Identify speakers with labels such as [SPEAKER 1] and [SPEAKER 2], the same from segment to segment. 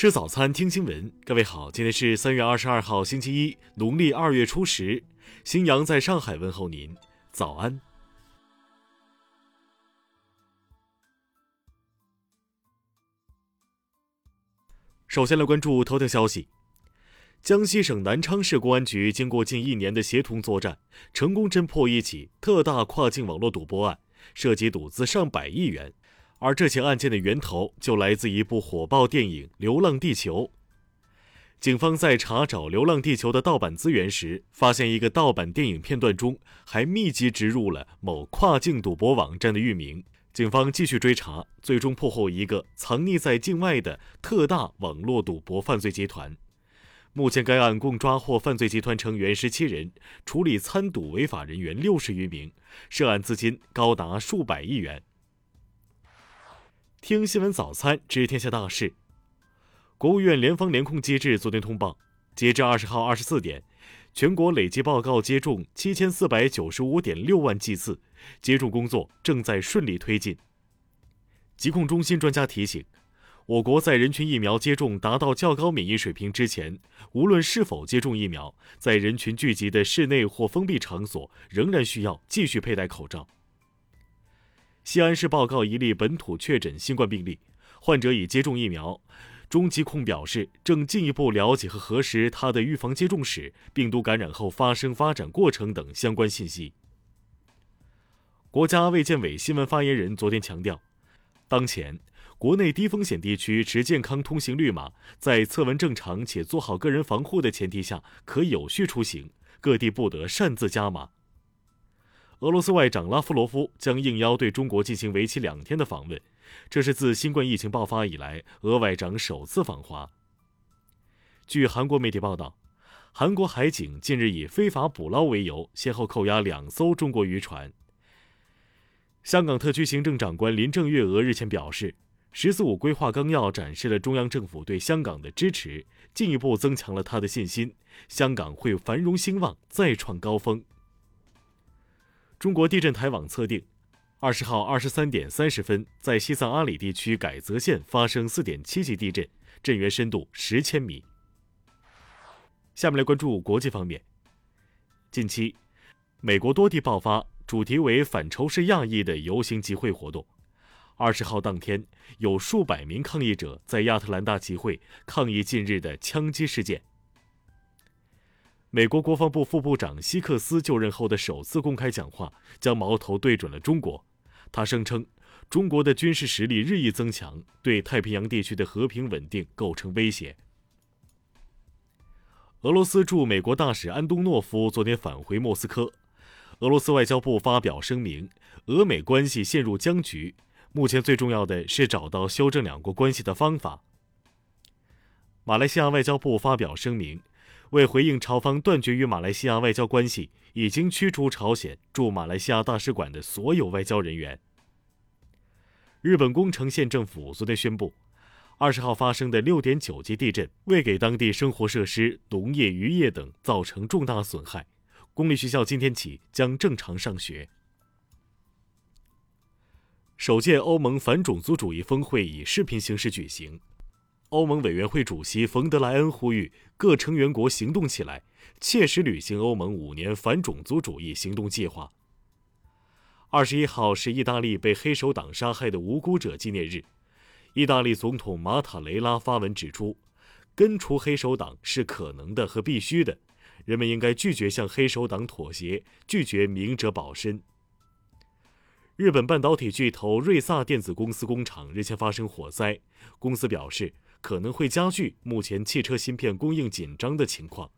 [SPEAKER 1] 吃早餐，听新闻。各位好，今天是三月二十二号，星期一，农历二月初十。新阳在上海问候您，早安。首先来关注头条消息：江西省南昌市公安局经过近一年的协同作战，成功侦破一起特大跨境网络赌博案，涉及赌资上百亿元。而这起案件的源头就来自一部火爆电影《流浪地球》。警方在查找《流浪地球》的盗版资源时，发现一个盗版电影片段中还密集植入了某跨境赌博网站的域名。警方继续追查，最终破获一个藏匿在境外的特大网络赌博犯罪集团。目前，该案共抓获犯罪集团成员十七人，处理参赌违法人员六十余名，涉案资金高达数百亿元。听新闻早餐知天下大事。国务院联防联控机制昨天通报，截至二十号二十四点，全国累计报告接种七千四百九十五点六万剂次，接种工作正在顺利推进。疾控中心专家提醒，我国在人群疫苗接种达到较高免疫水平之前，无论是否接种疫苗，在人群聚集的室内或封闭场所，仍然需要继续佩戴口罩。西安市报告一例本土确诊新冠病例，患者已接种疫苗。中疾控表示，正进一步了解和核实他的预防接种史、病毒感染后发生发展过程等相关信息。国家卫健委新闻发言人昨天强调，当前国内低风险地区持健康通行绿码，在测温正常且做好个人防护的前提下，可有序出行，各地不得擅自加码。俄罗斯外长拉夫罗夫将应邀对中国进行为期两天的访问，这是自新冠疫情爆发以来，俄外长首次访华。据韩国媒体报道，韩国海警近日以非法捕捞为由，先后扣押两艘中国渔船。香港特区行政长官林郑月娥日前表示，“十四五”规划纲要展示了中央政府对香港的支持，进一步增强了他的信心，香港会繁荣兴旺，再创高峰。中国地震台网测定，二十号二十三点三十分，在西藏阿里地区改则县发生四点七级地震，震源深度十千米。下面来关注国际方面。近期，美国多地爆发主题为“反仇视亚裔”的游行集会活动。二十号当天，有数百名抗议者在亚特兰大集会抗议近日的枪击事件。美国国防部副部长希克斯就任后的首次公开讲话，将矛头对准了中国。他声称，中国的军事实力日益增强，对太平洋地区的和平稳定构成威胁。俄罗斯驻美国大使安东诺夫昨天返回莫斯科，俄罗斯外交部发表声明，俄美关系陷入僵局，目前最重要的是找到修正两国关系的方法。马来西亚外交部发表声明。为回应朝方断绝与马来西亚外交关系，已经驱逐朝鲜驻马来西亚大使馆的所有外交人员。日本宫城县政府昨天宣布，二十号发生的六点九级地震未给当地生活设施、农业、渔业等造成重大损害，公立学校今天起将正常上学。首届欧盟反种族主义峰会以视频形式举行。欧盟委员会主席冯德莱恩呼吁各成员国行动起来，切实履行欧盟五年反种族主义行动计划。二十一号是意大利被黑手党杀害的无辜者纪念日，意大利总统马塔雷拉发文指出，根除黑手党是可能的和必须的，人们应该拒绝向黑手党妥协，拒绝明哲保身。日本半导体巨头瑞萨电子公司工厂日前发生火灾，公司表示。可能会加剧目前汽车芯片供应紧张的情况。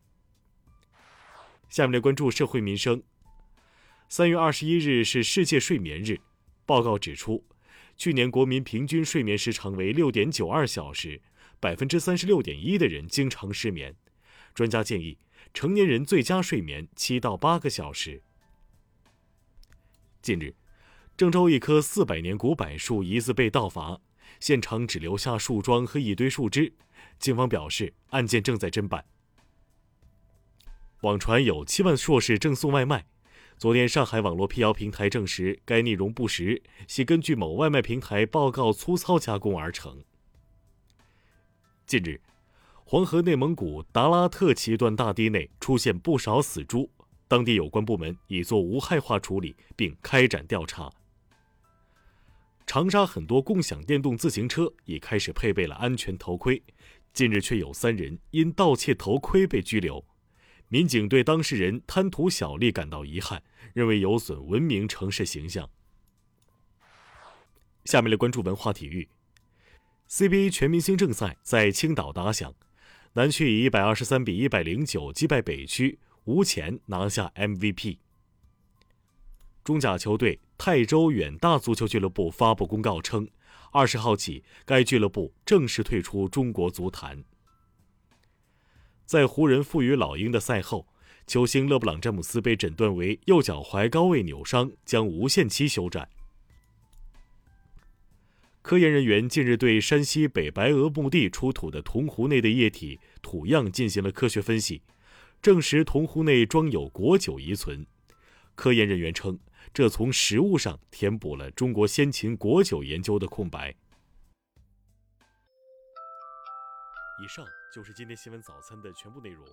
[SPEAKER 1] 下面来关注社会民生。三月二十一日是世界睡眠日，报告指出，去年国民平均睡眠时长为六点九二小时，百分之三十六点一的人经常失眠。专家建议，成年人最佳睡眠七到八个小时。近日，郑州一棵四百年古柏树疑似被盗伐。现场只留下树桩和一堆树枝，警方表示案件正在侦办。网传有七万硕士赠送外卖，昨天上海网络辟谣平台证实该内容不实，系根据某外卖平台报告粗糙加工而成。近日，黄河内蒙古达拉特旗段大堤内出现不少死猪，当地有关部门已做无害化处理，并开展调查。长沙很多共享电动自行车已开始配备了安全头盔，近日却有三人因盗窃头盔被拘留。民警对当事人贪图小利感到遗憾，认为有损文明城市形象。下面来关注文化体育。CBA 全明星正赛在青岛打响，南区以一百二十三比一百零九击败北区，吴前拿下 MVP。中甲球队泰州远大足球俱乐部发布公告称，二十号起，该俱乐部正式退出中国足坛。在湖人负于老鹰的赛后，球星勒布朗·詹姆斯被诊断为右脚踝高位扭伤，将无限期休战。科研人员近日对山西北白鹅墓地出土的铜壶内的液体土样进行了科学分析，证实铜壶内装有果酒遗存。科研人员称，这从实物上填补了中国先秦国酒研究的空白。以上就是今天新闻早餐的全部内容。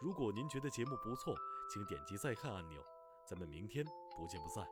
[SPEAKER 1] 如果您觉得节目不错，请点击再看按钮。咱们明天不见不散。